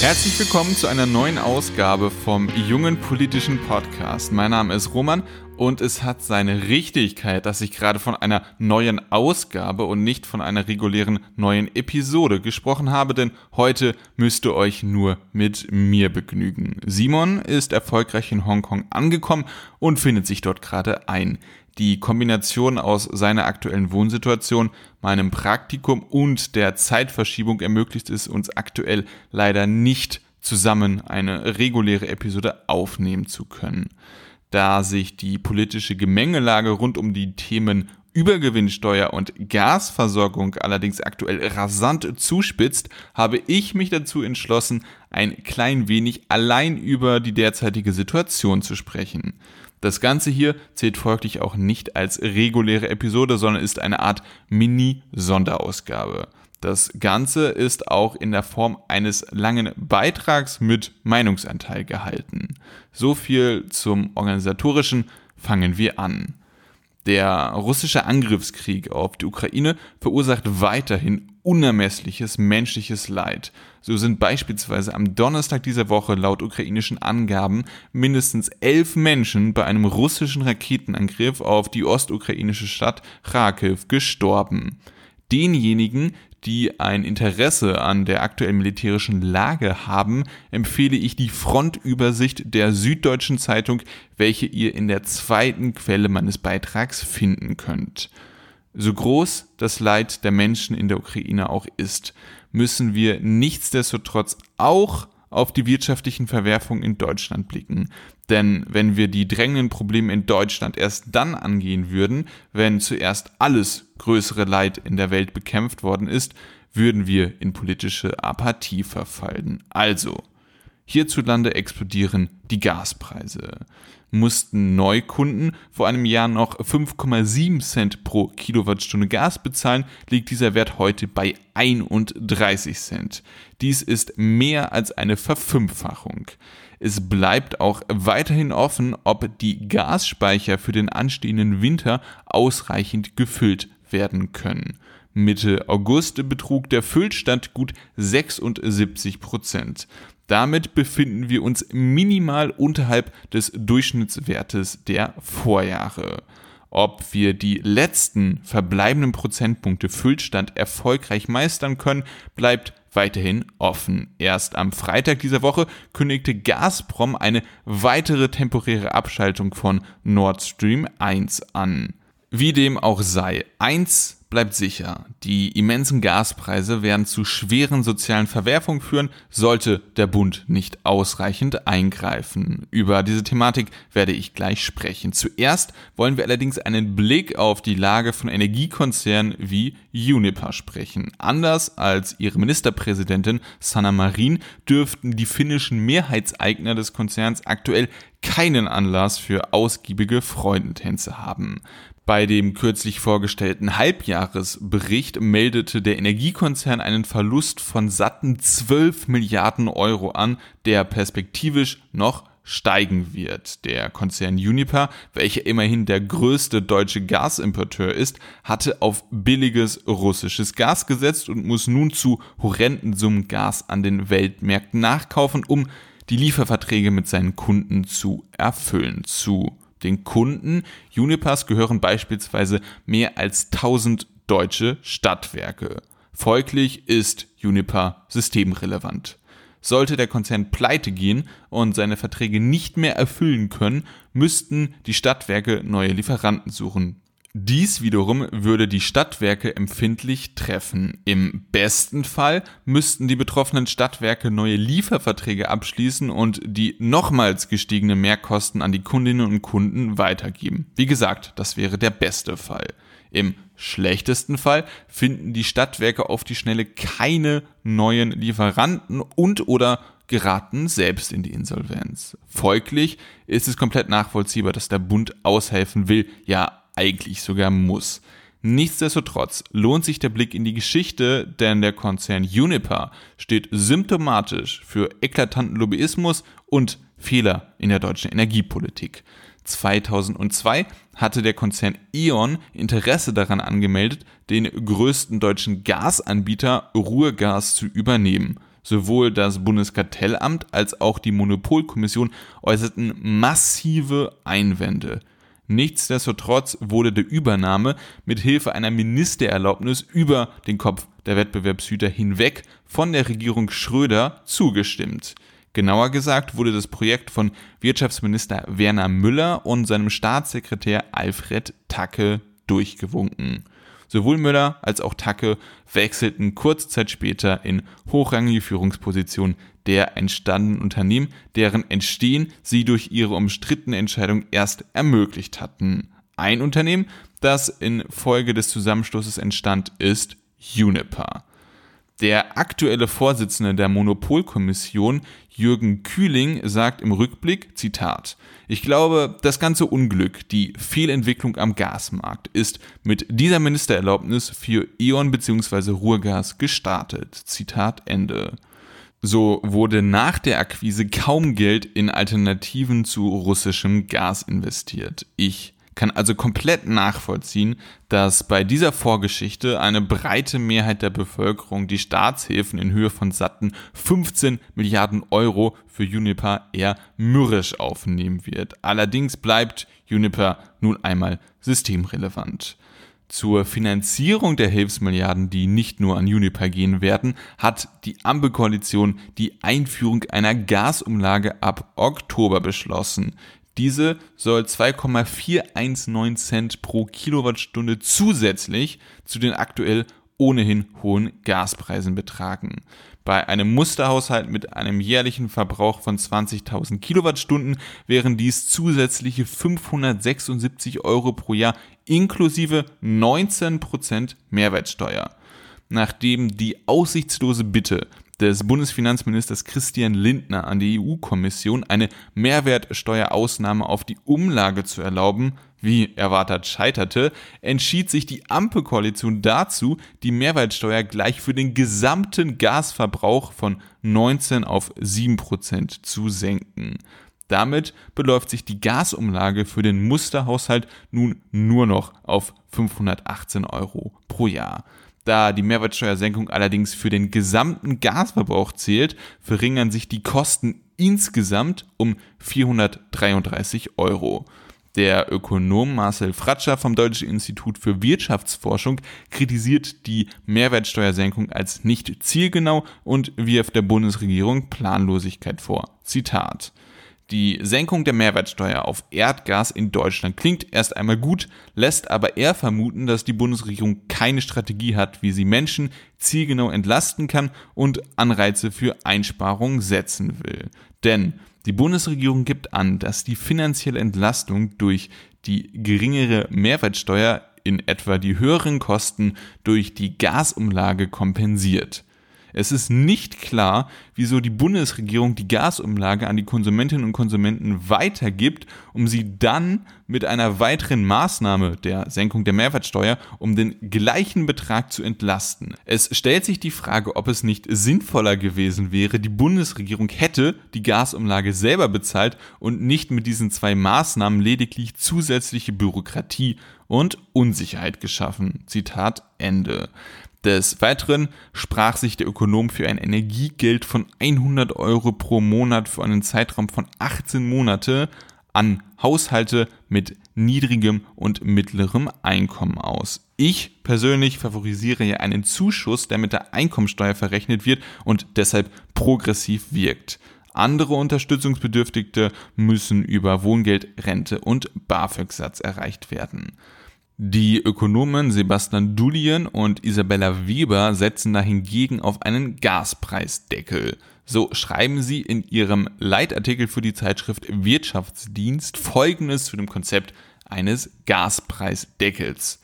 Herzlich willkommen zu einer neuen Ausgabe vom jungen politischen Podcast. Mein Name ist Roman und es hat seine Richtigkeit, dass ich gerade von einer neuen Ausgabe und nicht von einer regulären neuen Episode gesprochen habe, denn heute müsst ihr euch nur mit mir begnügen. Simon ist erfolgreich in Hongkong angekommen und findet sich dort gerade ein. Die Kombination aus seiner aktuellen Wohnsituation, meinem Praktikum und der Zeitverschiebung ermöglicht es uns aktuell leider nicht zusammen eine reguläre Episode aufnehmen zu können da sich die politische Gemengelage rund um die Themen Übergewinnsteuer und Gasversorgung allerdings aktuell rasant zuspitzt, habe ich mich dazu entschlossen, ein klein wenig allein über die derzeitige Situation zu sprechen. Das Ganze hier zählt folglich auch nicht als reguläre Episode, sondern ist eine Art Mini-Sonderausgabe. Das Ganze ist auch in der Form eines langen Beitrags mit Meinungsanteil gehalten. So viel zum organisatorischen. Fangen wir an. Der russische Angriffskrieg auf die Ukraine verursacht weiterhin unermessliches menschliches Leid. So sind beispielsweise am Donnerstag dieser Woche laut ukrainischen Angaben mindestens elf Menschen bei einem russischen Raketenangriff auf die ostukrainische Stadt Kharkiv gestorben. Denjenigen, die ein Interesse an der aktuellen militärischen Lage haben, empfehle ich die Frontübersicht der Süddeutschen Zeitung, welche ihr in der zweiten Quelle meines Beitrags finden könnt. So groß das Leid der Menschen in der Ukraine auch ist, müssen wir nichtsdestotrotz auch auf die wirtschaftlichen Verwerfungen in Deutschland blicken. Denn wenn wir die drängenden Probleme in Deutschland erst dann angehen würden, wenn zuerst alles größere Leid in der Welt bekämpft worden ist, würden wir in politische Apathie verfallen. Also, hierzulande explodieren die Gaspreise mussten Neukunden vor einem Jahr noch 5,7 Cent pro Kilowattstunde Gas bezahlen, liegt dieser Wert heute bei 31 Cent. Dies ist mehr als eine Verfünffachung. Es bleibt auch weiterhin offen, ob die Gasspeicher für den anstehenden Winter ausreichend gefüllt werden können. Mitte August betrug der Füllstand gut 76 Prozent. Damit befinden wir uns minimal unterhalb des Durchschnittswertes der Vorjahre. Ob wir die letzten verbleibenden Prozentpunkte Füllstand erfolgreich meistern können, bleibt weiterhin offen. Erst am Freitag dieser Woche kündigte Gazprom eine weitere temporäre Abschaltung von Nord Stream 1 an. Wie dem auch sei, eins bleibt sicher, die immensen Gaspreise werden zu schweren sozialen Verwerfungen führen, sollte der Bund nicht ausreichend eingreifen. Über diese Thematik werde ich gleich sprechen. Zuerst wollen wir allerdings einen Blick auf die Lage von Energiekonzernen wie Uniper sprechen. Anders als ihre Ministerpräsidentin Sanna Marin dürften die finnischen Mehrheitseigner des Konzerns aktuell keinen Anlass für ausgiebige Freudentänze haben. Bei dem kürzlich vorgestellten Halbjahresbericht meldete der Energiekonzern einen Verlust von satten 12 Milliarden Euro an, der perspektivisch noch steigen wird. Der Konzern Uniper, welcher immerhin der größte deutsche Gasimporteur ist, hatte auf billiges russisches Gas gesetzt und muss nun zu horrenden Summen Gas an den Weltmärkten nachkaufen, um die Lieferverträge mit seinen Kunden zu erfüllen. Zu den Kunden Unipers gehören beispielsweise mehr als 1000 deutsche Stadtwerke. Folglich ist Uniper systemrelevant. Sollte der Konzern pleite gehen und seine Verträge nicht mehr erfüllen können, müssten die Stadtwerke neue Lieferanten suchen. Dies wiederum würde die Stadtwerke empfindlich treffen. Im besten Fall müssten die betroffenen Stadtwerke neue Lieferverträge abschließen und die nochmals gestiegene Mehrkosten an die Kundinnen und Kunden weitergeben. Wie gesagt, das wäre der beste Fall. Im schlechtesten Fall finden die Stadtwerke auf die Schnelle keine neuen Lieferanten und oder geraten selbst in die Insolvenz. Folglich ist es komplett nachvollziehbar, dass der Bund aushelfen will, ja eigentlich sogar muss. Nichtsdestotrotz lohnt sich der Blick in die Geschichte, denn der Konzern Uniper steht symptomatisch für eklatanten Lobbyismus und Fehler in der deutschen Energiepolitik. 2002 hatte der Konzern E.ON Interesse daran angemeldet, den größten deutschen Gasanbieter Ruhrgas zu übernehmen. Sowohl das Bundeskartellamt als auch die Monopolkommission äußerten massive Einwände. Nichtsdestotrotz wurde der Übernahme mit Hilfe einer Ministererlaubnis über den Kopf der Wettbewerbshüter hinweg von der Regierung Schröder zugestimmt. Genauer gesagt wurde das Projekt von Wirtschaftsminister Werner Müller und seinem Staatssekretär Alfred Tacke durchgewunken. Sowohl Müller als auch Tacke wechselten kurze Zeit später in hochrangige Führungspositionen der entstandenen Unternehmen, deren Entstehen sie durch ihre umstrittene Entscheidung erst ermöglicht hatten. Ein Unternehmen, das infolge des Zusammenstoßes entstand, ist Uniper. Der aktuelle Vorsitzende der Monopolkommission, Jürgen Kühling, sagt im Rückblick, Zitat, ich glaube, das ganze Unglück, die Fehlentwicklung am Gasmarkt ist mit dieser Ministererlaubnis für E.ON bzw. Ruhrgas gestartet. Zitat Ende. So wurde nach der Akquise kaum Geld in Alternativen zu russischem Gas investiert. Ich kann also komplett nachvollziehen, dass bei dieser Vorgeschichte eine breite Mehrheit der Bevölkerung die Staatshilfen in Höhe von satten 15 Milliarden Euro für Juniper eher mürrisch aufnehmen wird. Allerdings bleibt Juniper nun einmal systemrelevant. Zur Finanzierung der Hilfsmilliarden, die nicht nur an Juniper gehen werden, hat die Ampelkoalition die Einführung einer Gasumlage ab Oktober beschlossen. Diese soll 2,419 Cent pro Kilowattstunde zusätzlich zu den aktuell ohnehin hohen Gaspreisen betragen. Bei einem Musterhaushalt mit einem jährlichen Verbrauch von 20.000 Kilowattstunden wären dies zusätzliche 576 Euro pro Jahr inklusive 19% Mehrwertsteuer. Nachdem die aussichtslose Bitte des Bundesfinanzministers Christian Lindner an die EU-Kommission eine Mehrwertsteuerausnahme auf die Umlage zu erlauben, wie erwartet scheiterte, entschied sich die Ampelkoalition dazu, die Mehrwertsteuer gleich für den gesamten Gasverbrauch von 19 auf 7 Prozent zu senken. Damit beläuft sich die Gasumlage für den Musterhaushalt nun nur noch auf 518 Euro pro Jahr. Da die Mehrwertsteuersenkung allerdings für den gesamten Gasverbrauch zählt, verringern sich die Kosten insgesamt um 433 Euro. Der Ökonom Marcel Fratscher vom Deutschen Institut für Wirtschaftsforschung kritisiert die Mehrwertsteuersenkung als nicht zielgenau und wirft der Bundesregierung Planlosigkeit vor. Zitat die Senkung der Mehrwertsteuer auf Erdgas in Deutschland klingt erst einmal gut, lässt aber eher vermuten, dass die Bundesregierung keine Strategie hat, wie sie Menschen zielgenau entlasten kann und Anreize für Einsparungen setzen will. Denn die Bundesregierung gibt an, dass die finanzielle Entlastung durch die geringere Mehrwertsteuer in etwa die höheren Kosten durch die Gasumlage kompensiert. Es ist nicht klar, wieso die Bundesregierung die Gasumlage an die Konsumentinnen und Konsumenten weitergibt, um sie dann mit einer weiteren Maßnahme der Senkung der Mehrwertsteuer um den gleichen Betrag zu entlasten. Es stellt sich die Frage, ob es nicht sinnvoller gewesen wäre, die Bundesregierung hätte die Gasumlage selber bezahlt und nicht mit diesen zwei Maßnahmen lediglich zusätzliche Bürokratie und Unsicherheit geschaffen. Zitat Ende. Des Weiteren sprach sich der Ökonom für ein Energiegeld von 100 Euro pro Monat für einen Zeitraum von 18 Monate an Haushalte mit niedrigem und mittlerem Einkommen aus. Ich persönlich favorisiere ja einen Zuschuss, der mit der Einkommensteuer verrechnet wird und deshalb progressiv wirkt. Andere Unterstützungsbedürftigte müssen über Wohngeld, Rente und BAföG-Satz erreicht werden. Die Ökonomen Sebastian Dulien und Isabella Weber setzen dahingegen auf einen Gaspreisdeckel. So schreiben sie in ihrem Leitartikel für die Zeitschrift Wirtschaftsdienst Folgendes zu dem Konzept eines Gaspreisdeckels.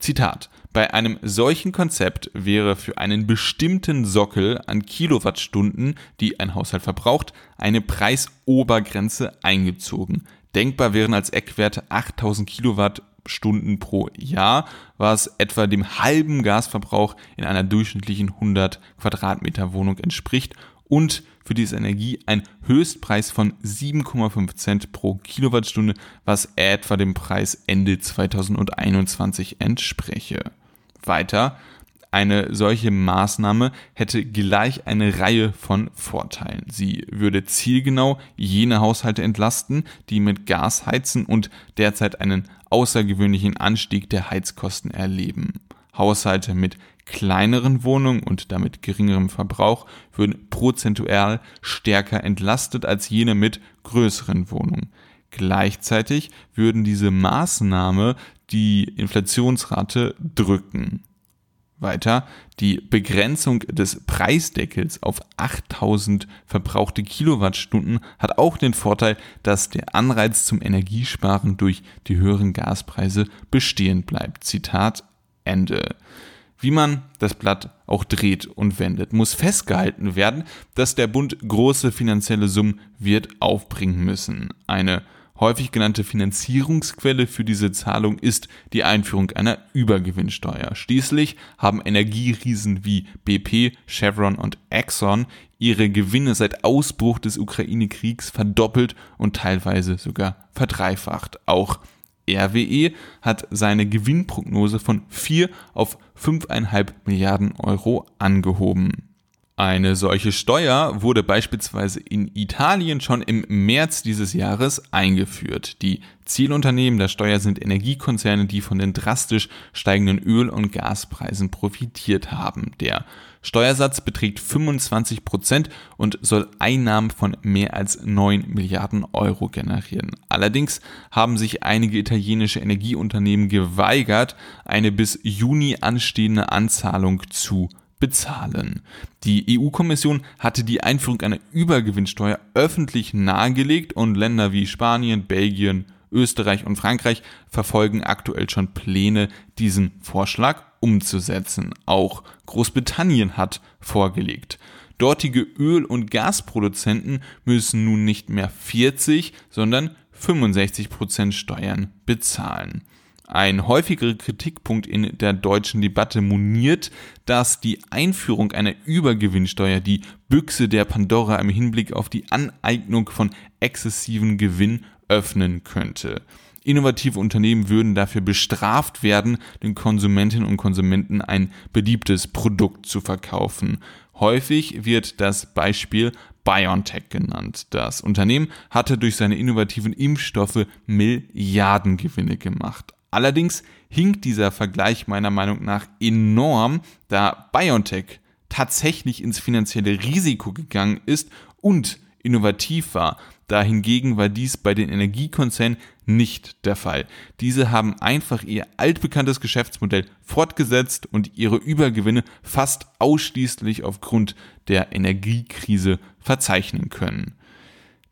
Zitat. Bei einem solchen Konzept wäre für einen bestimmten Sockel an Kilowattstunden, die ein Haushalt verbraucht, eine Preisobergrenze eingezogen. Denkbar wären als Eckwerte 8000 Kilowatt Stunden pro Jahr, was etwa dem halben Gasverbrauch in einer durchschnittlichen 100 Quadratmeter Wohnung entspricht und für diese Energie ein Höchstpreis von 7,5 Cent pro Kilowattstunde, was etwa dem Preis Ende 2021 entspräche. Weiter Eine solche Maßnahme hätte gleich eine Reihe von Vorteilen. Sie würde zielgenau jene Haushalte entlasten, die mit Gas heizen und derzeit einen außergewöhnlichen Anstieg der Heizkosten erleben. Haushalte mit kleineren Wohnungen und damit geringerem Verbrauch würden prozentual stärker entlastet als jene mit größeren Wohnungen. Gleichzeitig würden diese Maßnahme die Inflationsrate drücken. Weiter, die Begrenzung des Preisdeckels auf 8000 verbrauchte Kilowattstunden hat auch den Vorteil, dass der Anreiz zum Energiesparen durch die höheren Gaspreise bestehen bleibt. Zitat Ende. Wie man das Blatt auch dreht und wendet, muss festgehalten werden, dass der Bund große finanzielle Summen wird aufbringen müssen. Eine häufig genannte Finanzierungsquelle für diese Zahlung ist die Einführung einer Übergewinnsteuer. Schließlich haben Energieriesen wie BP, Chevron und Exxon ihre Gewinne seit Ausbruch des Ukraine-Kriegs verdoppelt und teilweise sogar verdreifacht. Auch RWE hat seine Gewinnprognose von 4 auf 5,5 Milliarden Euro angehoben. Eine solche Steuer wurde beispielsweise in Italien schon im März dieses Jahres eingeführt. Die Zielunternehmen der Steuer sind Energiekonzerne, die von den drastisch steigenden Öl- und Gaspreisen profitiert haben. Der Steuersatz beträgt 25 Prozent und soll Einnahmen von mehr als 9 Milliarden Euro generieren. Allerdings haben sich einige italienische Energieunternehmen geweigert, eine bis Juni anstehende Anzahlung zu bezahlen. Die EU-Kommission hatte die Einführung einer Übergewinnsteuer öffentlich nahegelegt und Länder wie Spanien, Belgien, Österreich und Frankreich verfolgen aktuell schon Pläne, diesen Vorschlag umzusetzen. Auch Großbritannien hat vorgelegt. Dortige Öl- und Gasproduzenten müssen nun nicht mehr 40, sondern 65 Prozent Steuern bezahlen. Ein häufiger Kritikpunkt in der deutschen Debatte moniert, dass die Einführung einer Übergewinnsteuer die Büchse der Pandora im Hinblick auf die Aneignung von exzessiven Gewinn öffnen könnte. Innovative Unternehmen würden dafür bestraft werden, den Konsumentinnen und Konsumenten ein beliebtes Produkt zu verkaufen. Häufig wird das Beispiel BioNTech genannt. Das Unternehmen hatte durch seine innovativen Impfstoffe Milliardengewinne gemacht. Allerdings hinkt dieser Vergleich meiner Meinung nach enorm, da BioNTech tatsächlich ins finanzielle Risiko gegangen ist und innovativ war. Dahingegen war dies bei den Energiekonzernen nicht der Fall. Diese haben einfach ihr altbekanntes Geschäftsmodell fortgesetzt und ihre Übergewinne fast ausschließlich aufgrund der Energiekrise verzeichnen können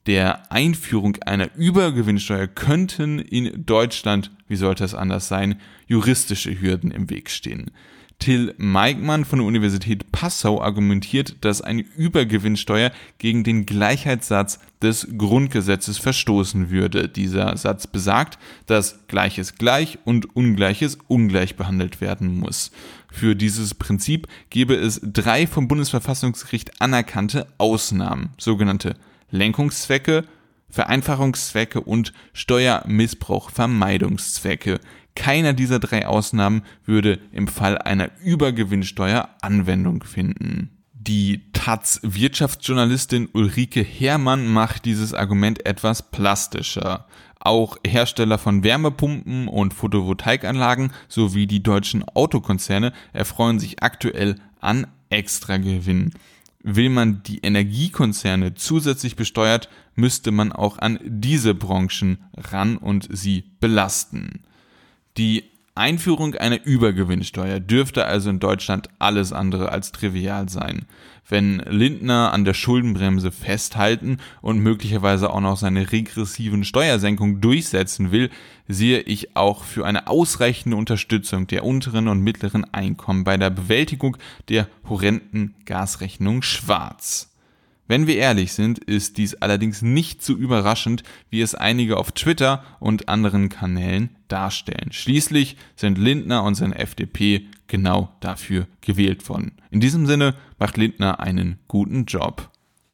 der Einführung einer Übergewinnsteuer könnten in Deutschland, wie sollte es anders sein, juristische Hürden im Weg stehen. Till Meigmann von der Universität Passau argumentiert, dass eine Übergewinnsteuer gegen den Gleichheitssatz des Grundgesetzes verstoßen würde. Dieser Satz besagt, dass Gleiches gleich und Ungleiches ungleich behandelt werden muss. Für dieses Prinzip gäbe es drei vom Bundesverfassungsgericht anerkannte Ausnahmen, sogenannte Lenkungszwecke, Vereinfachungszwecke und Steuermissbrauchvermeidungszwecke. Keiner dieser drei Ausnahmen würde im Fall einer Übergewinnsteuer Anwendung finden. Die Taz Wirtschaftsjournalistin Ulrike Herrmann macht dieses Argument etwas plastischer. Auch Hersteller von Wärmepumpen und Photovoltaikanlagen sowie die deutschen Autokonzerne erfreuen sich aktuell an Extragewinnen. Will man die Energiekonzerne zusätzlich besteuert, müsste man auch an diese Branchen ran und sie belasten. Die Einführung einer Übergewinnsteuer dürfte also in Deutschland alles andere als trivial sein. Wenn Lindner an der Schuldenbremse festhalten und möglicherweise auch noch seine regressiven Steuersenkungen durchsetzen will, sehe ich auch für eine ausreichende Unterstützung der unteren und mittleren Einkommen bei der Bewältigung der horrenden Gasrechnung schwarz. Wenn wir ehrlich sind, ist dies allerdings nicht so überraschend, wie es einige auf Twitter und anderen Kanälen darstellen. Schließlich sind Lindner und seine FDP genau dafür gewählt worden. In diesem Sinne macht Lindner einen guten Job.